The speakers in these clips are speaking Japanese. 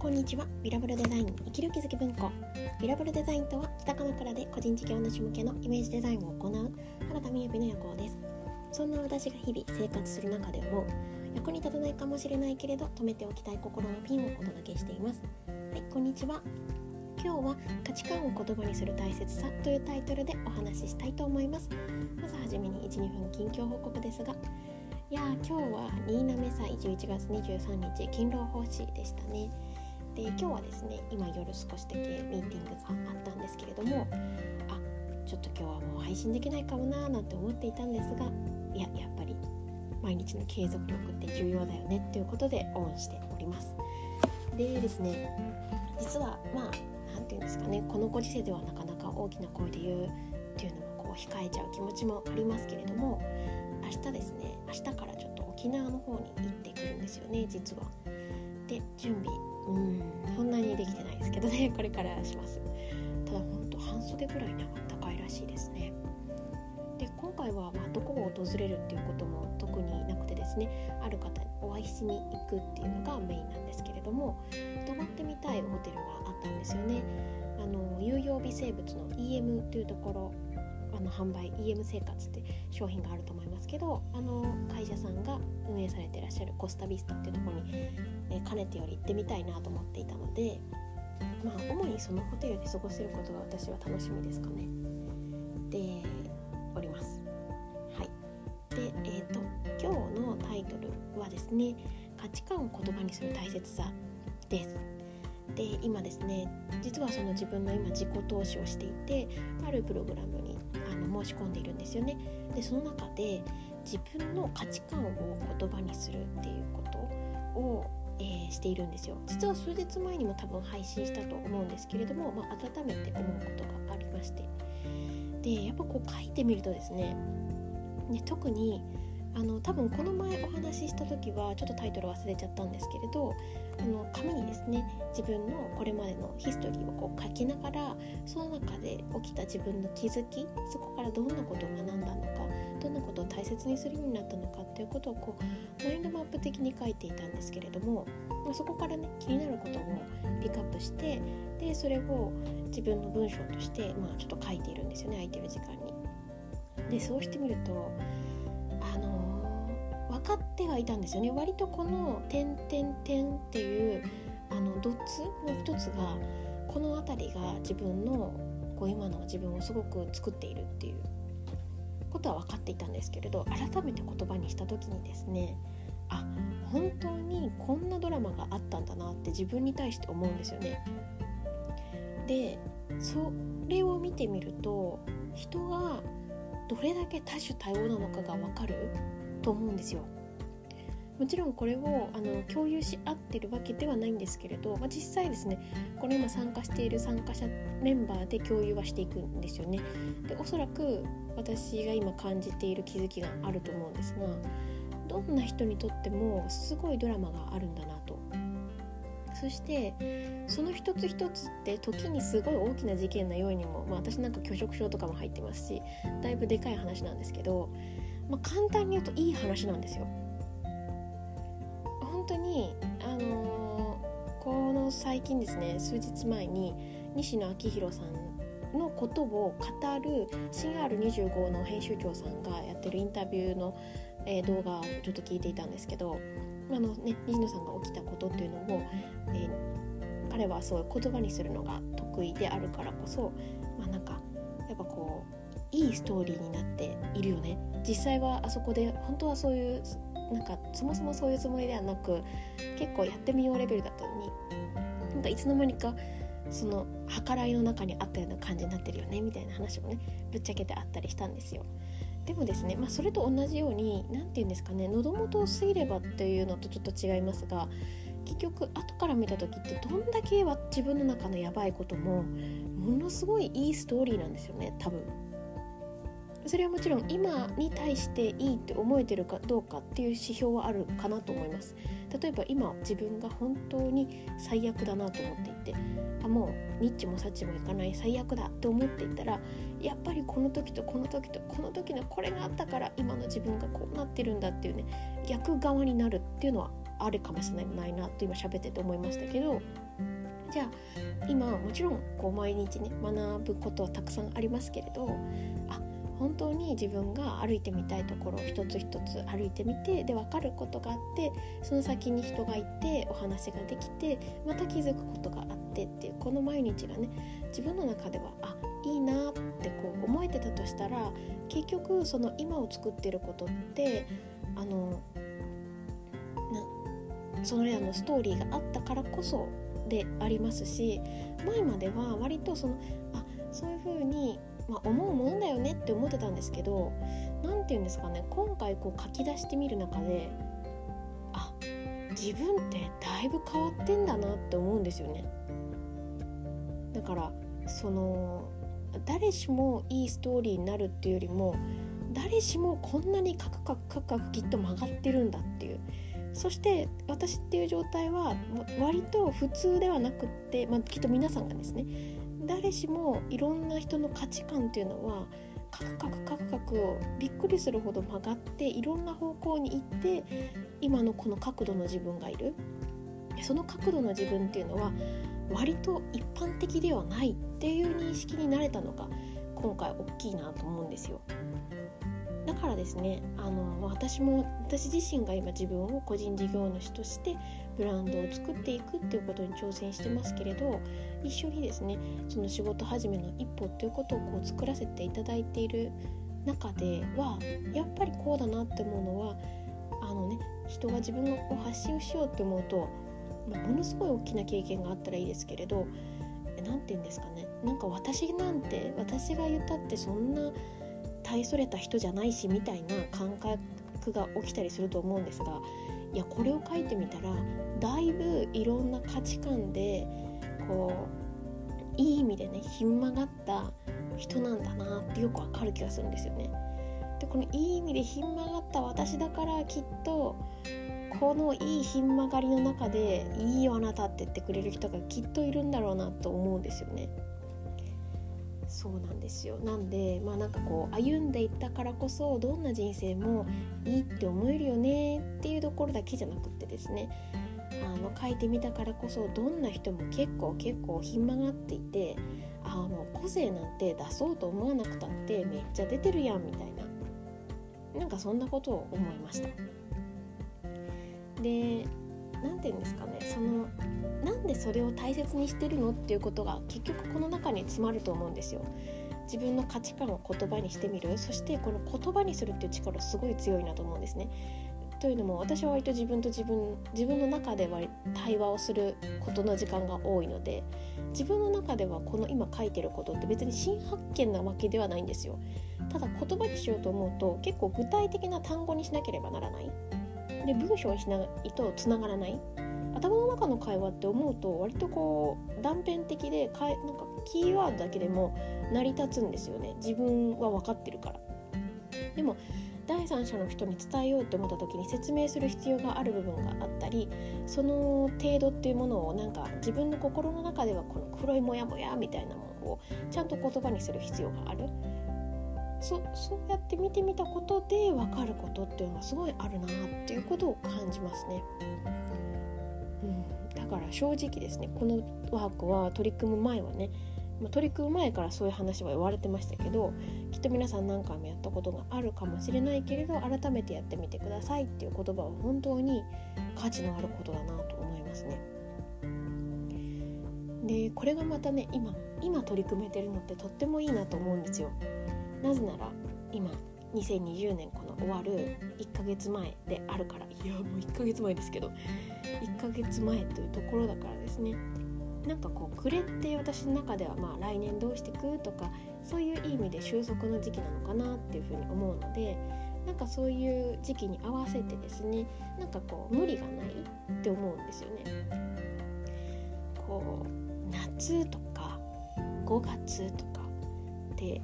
こんにちは。ビラブルデザイン生きる気づき文庫。ビラブルデザインとは北鎌倉で個人事業主向けのイメージデザインを行う原田美由の夜行です。そんな私が日々生活する中で思う役に立たないかもしれないけれど止めておきたい心のピンをお届けしています。はいこんにちは。今日は価値観を言葉にする大切さというタイトルでお話ししたいと思います。まずはじめに1、2分近況報告ですが。いや今日は新滑祭11月23日勤労奉仕でしたね。で今日はですね今夜少しだけミーティングがあったんですけれどもあちょっと今日はもう配信できないかもなーなんて思っていたんですがいややっぱり毎日の継続力って重要だよねっていうことでオンしておりますでですね実はまあ何て言うんですかねこのご時世ではなかなか大きな声で言うっていうのもこう控えちゃう気持ちもありますけれども明日ですね明日からちょっと沖縄の方に行ってくるんですよね実は。で準備うん。そんなにできてないですけどね これからします。ただほんと半袖ぐらいにあったかいらしいですね。で今回はまどこを訪れるっていうことも特になくてですねある方にお会いしに行くっていうのがメインなんですけれども泊まってみたいホテルがあったんですよね。あの有用微生物の EM というところあの販売 EM 生活って商品があると思いますけどあの会社さんが運営されてらっしゃるコスタビスタっていうところに、えかねてより行ってみたいなと思っていたのでまあ主にそのホテルで過ごせることが私は楽しみですかね。でおります。はい。でえっ、ー、と今日のタイトルはですね価値観を言葉にする大切さです。で今ですね実はその自分の今自己投資をしていてあるプログラムに申し込んでいるんですよね。でその中で自分の価値観を言葉にするっていうことを、えー、しているんですよ。実は数日前にも多分配信したと思うんですけれども、まあ、改めて思うことがありましてでやっぱこう書いてみるとですねね特にあの多分この前お話しした時はちょっとタイトル忘れちゃったんですけれどあの紙にですね自分のこれまでのヒストリーをこう書きながらその中で起きた自分の気づきそこからどんなことを学んだのかどんなことを大切にするようになったのかっていうことをこうマインドマップ的に書いていたんですけれどもそこからね気になることをピックアップしてでそれを自分の文章として、まあ、ちょっと書いているんですよね空いてる時間に。でそうしてみるとてはいたんですよね割とこの「点点点」っていうあのドッツの一つがこの辺りが自分のこう今の自分をすごく作っているっていうことは分かっていたんですけれど改めて言葉にした時にですねあ本当にこんなドラマがあったんだなって自分に対して思うんですよね。でそれを見てみると人がどれだけ多種多様なのかが分かると思うんですよ。もちろんこれをあの共有し合ってるわけではないんですけれど、まあ、実際ですねこの今参加している参加者メンバーで共有はしていくんですよね。でおそらく私が今感じている気づきがあると思うんですがどんな人にとってもすごいドラマがあるんだなとそしてその一つ一つって時にすごい大きな事件のようにも、まあ、私なんか拒食症とかも入ってますしだいぶでかい話なんですけど、まあ、簡単に言うといい話なんですよ。本当にあのー、この最近ですね数日前に西野昭弘さんのことを語る CR25 の編集長さんがやってるインタビューの、えー、動画をちょっと聞いていたんですけどあの、ね、西野さんが起きたことっていうのを、えー、彼はそういう言葉にするのが得意であるからこそ、まあ、なんかやっぱこういいストーリーになっているよね。実際はあそこで本当はそういうなんかそもそもそういうつもりではなく結構やってみようレベルだったのになんかいつの間にかその計らいの中にあったような感じになってるよねみたいな話もねぶっちゃけてあったりしたんですよ。でもですね、まあ、それと同じように何て言うんですかね喉元を過ぎればっていうのとちょっと違いますが結局後から見た時ってどんだけは自分の中のやばいこともものすごいいいストーリーなんですよね多分。それはもちろん今に対していいって思えてるかどうかっていう指標はあるかなと思います。例えば今自分が本当に最悪だなと思っていてあもうニッチもサッチもいかない最悪だって思っていたらやっぱりこの時とこの時とこの時のこれがあったから今の自分がこうなってるんだっていうね逆側になるっていうのはあるかもしれないなと今喋ってて思いましたけどじゃあ今もちろんこう毎日ね学ぶことはたくさんありますけれど本当に自分が歩いてみたいところを一つ一つ歩いてみてで分かることがあってその先に人がいてお話ができてまた気づくことがあってっていうこの毎日がね自分の中ではあいいなってこう思えてたとしたら結局その今を作ってることってあのなそれらのストーリーがあったからこそでありますし前までは割とそのあそういう風にまあ、思うものだよねって思ってたんですけど何て言うんですかね今回こう書き出してみる中であ自分ってだいぶ変わってんだなって思うんですよね。だからその誰しもいいストーリーになるっていうよりも誰しもこんなにカクカクカクカクきっと曲がってるんだっていうそして私っていう状態は割と普通ではなくって、まあ、きっと皆さんがですね誰しもいろんな人の価値観っていうのはカクカクカクカクをびっくりするほど曲がっていろんな方向に行って今のこの角度の自分がいるその角度の自分っていうのは割と一般的ではないっていう認識になれたのが今回大きいなと思うんですよ。だからですねあの私も私自身が今自分を個人事業主としてブランドを作っていくっていうことに挑戦してますけれど一緒にですねその仕事始めの一歩っていうことをこう作らせていただいている中ではやっぱりこうだなって思うのはあのね人が自分がこう発信しようって思うと、まあ、ものすごい大きな経験があったらいいですけれど何て言うんですかねなんか私なんて私が言ったってそんな大それた人じゃないしみたいな感覚が起きたりすると思うんですがいやこれを書いてみたらだいぶいろんな価値観でこういい意味でねひん曲がった人なんだなってよくわかる気がするんですよね。でこのいい意味でひん曲がった私だからきっとこのいいひん曲がりの中で「いいよあなた」って言ってくれる人がきっといるんだろうなと思うんですよね。そうなんですよ。なんでまあなんかこう歩んでいったからこそどんな人生もいいって思えるよねっていうところだけじゃなくってですね。あの書いてみたからこそどんな人も結構結構ひん曲がっていてあの個性なんて出そうと思わなくたってめっちゃ出てるやんみたいな。なんかそんなことを思いました。で何て言うんですかねそのなんでそれを大切にしてるのっていうことが結局この中に詰まると思うんですよ。自分の価値観を言葉にしてみるそしてこの言葉にするっていう力すごい強いなと思うんですね。というのも私は割と自分と自分自分の中では対話をすることの時間が多いので自分の中ではこの今書いてることって別に新発見なわけではないんですよ。ただ言葉にしようと思うと結構具体的な単語にしなければならない。で文章しないとつながらない。頭の中の会話って思うと割とこう断片的でかなんかキーワードだけでも成り立つんですよね。自分は分かってるから。でも第三者の人に伝えようと思った時に説明する必要がある部分があったりその程度っていうものをなんか自分の心の中ではこの黒いモヤモヤみたいなものをちゃんと言葉にする必要がある。そそうやって見てみたことで分かることっていうのはすごいあるなっていうことを感じますね。うん、だから正直ですねこのワークは取り組む前はね、まあ、取り組む前からそういう話は言われてましたけどきっと皆さん何回もやったことがあるかもしれないけれど改めてやってみてくださいっていう言葉は本当に価値のあることだなと思いますね。でこれがまたね今今取り組めてるのってとってもいいなと思うんですよ。なぜなら今2020年この終わる1ヶ月前であるから。いやもう1ヶ月前ですけど。1ヶ月前というところだからですね。なんかこう暮れって私の中ではまあ来年どうしてくとかそういう意味で収束の時期なのかなっていうふうに思うのでなんかそういう時期に合わせてですねなんかこう無理がないって思うんですよね。こう夏とか5月とかで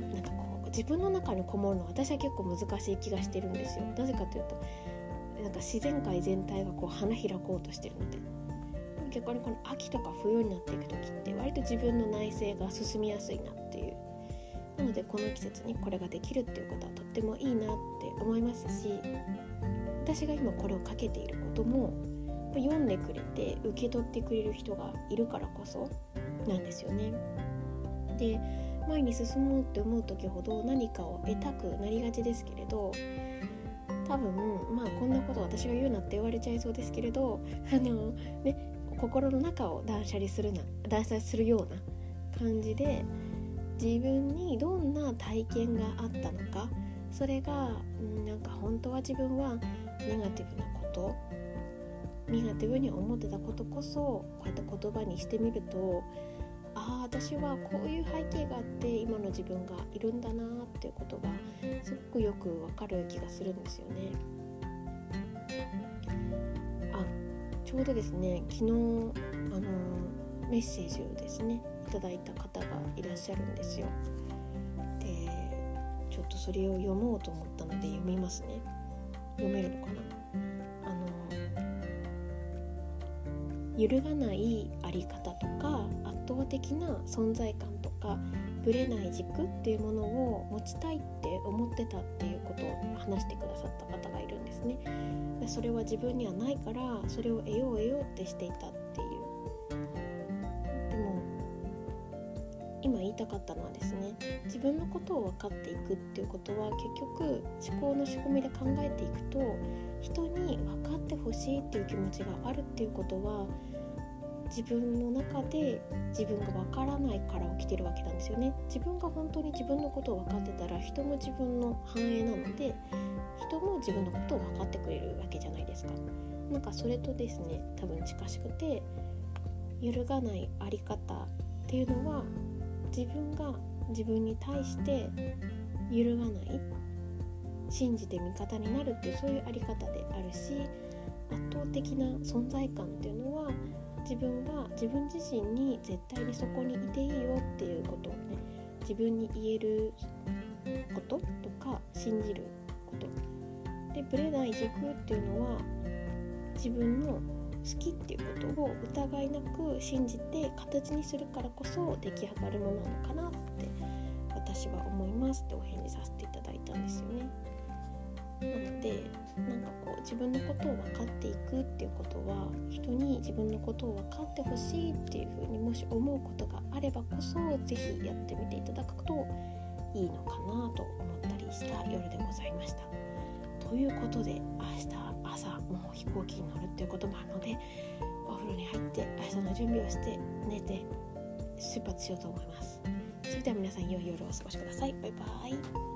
なんかこう自分の中にこもるのは私は結構難しい気がしてるんですよ。なぜかというとなんか自然界全体がこう花開こうとしてるので逆にこの秋とか冬になっていく時って割と自分の内省が進みやすいなっていう。なのでこの季節にこれができるっていうことはとってもいいなって思いますし私が今これをかけていることも読んでくれて受け取ってくれる人がいるからこそなんですよね。で前に進もうって思う時ほど何かを得たくなりがちですけれど多分まあこんなこと私が言うなって言われちゃいそうですけれど あのね心の中を断捨離するな断捨離するような感じで自分にどんな体験があったのかそれが、なんか本当は自分はネガティブなことネガティブに思ってたことこそこうやって言葉にしてみるとああ私はこういう背景があって今の自分がいるんだなっていうことがすごくよくわかる気がするんですよね。あちょうどですね昨日あのメッセージをですねいただいた方がいらっしゃるんですよ。でちょっとそれを読もうと思ったので読みますね。読めるのかな？揺るがないあり方とか圧倒的な存在感とかぶれない軸っていうものを持ちたいって思ってたっていうことを話してくださった方がいるんですね。でそれは自分にはないからそれを得よう得ようってしていたっていうでも今言いたかったのはですね自分のことを分かっていくっていうことは結局思考の仕組みで考えていくと人に分かってほしいっていう気持ちがあるっていうことは自分の中で自分がわからないから起きてるわけなんですよね。自分が本当に自分のことを分かってたら人も自分の反映なので人も自分のことを分かってくれるわけじゃないですか。なんかそれとですね多分近しくて揺るがないあり方っていうのは自分が自分に対して揺るがない信じて味方になるっていうそういうあり方であるし圧倒的な存在感っていうのは自分が自分自身に絶対にそこにいていいよっていうことをね自分に言えることとか信じることでブレない軸っていうのは自分の好きっていうことを疑いなく信じて形にするからこそ出来上がるものなのかなって私は思いますってお返事させていただいたんですよね。なのでなんかこう自分のことを分かっていくっていうことは人に自分のことを分かってほしいっていうふうにもし思うことがあればこそ是非やってみていただくといいのかなと思ったりした夜でございました。ということで明日朝もう飛行機に乗るっていうこともあるのでお風呂に入って明日の準備をして寝て出発しようと思います。それでは皆さん良い夜をお過ごしください。バイバイ。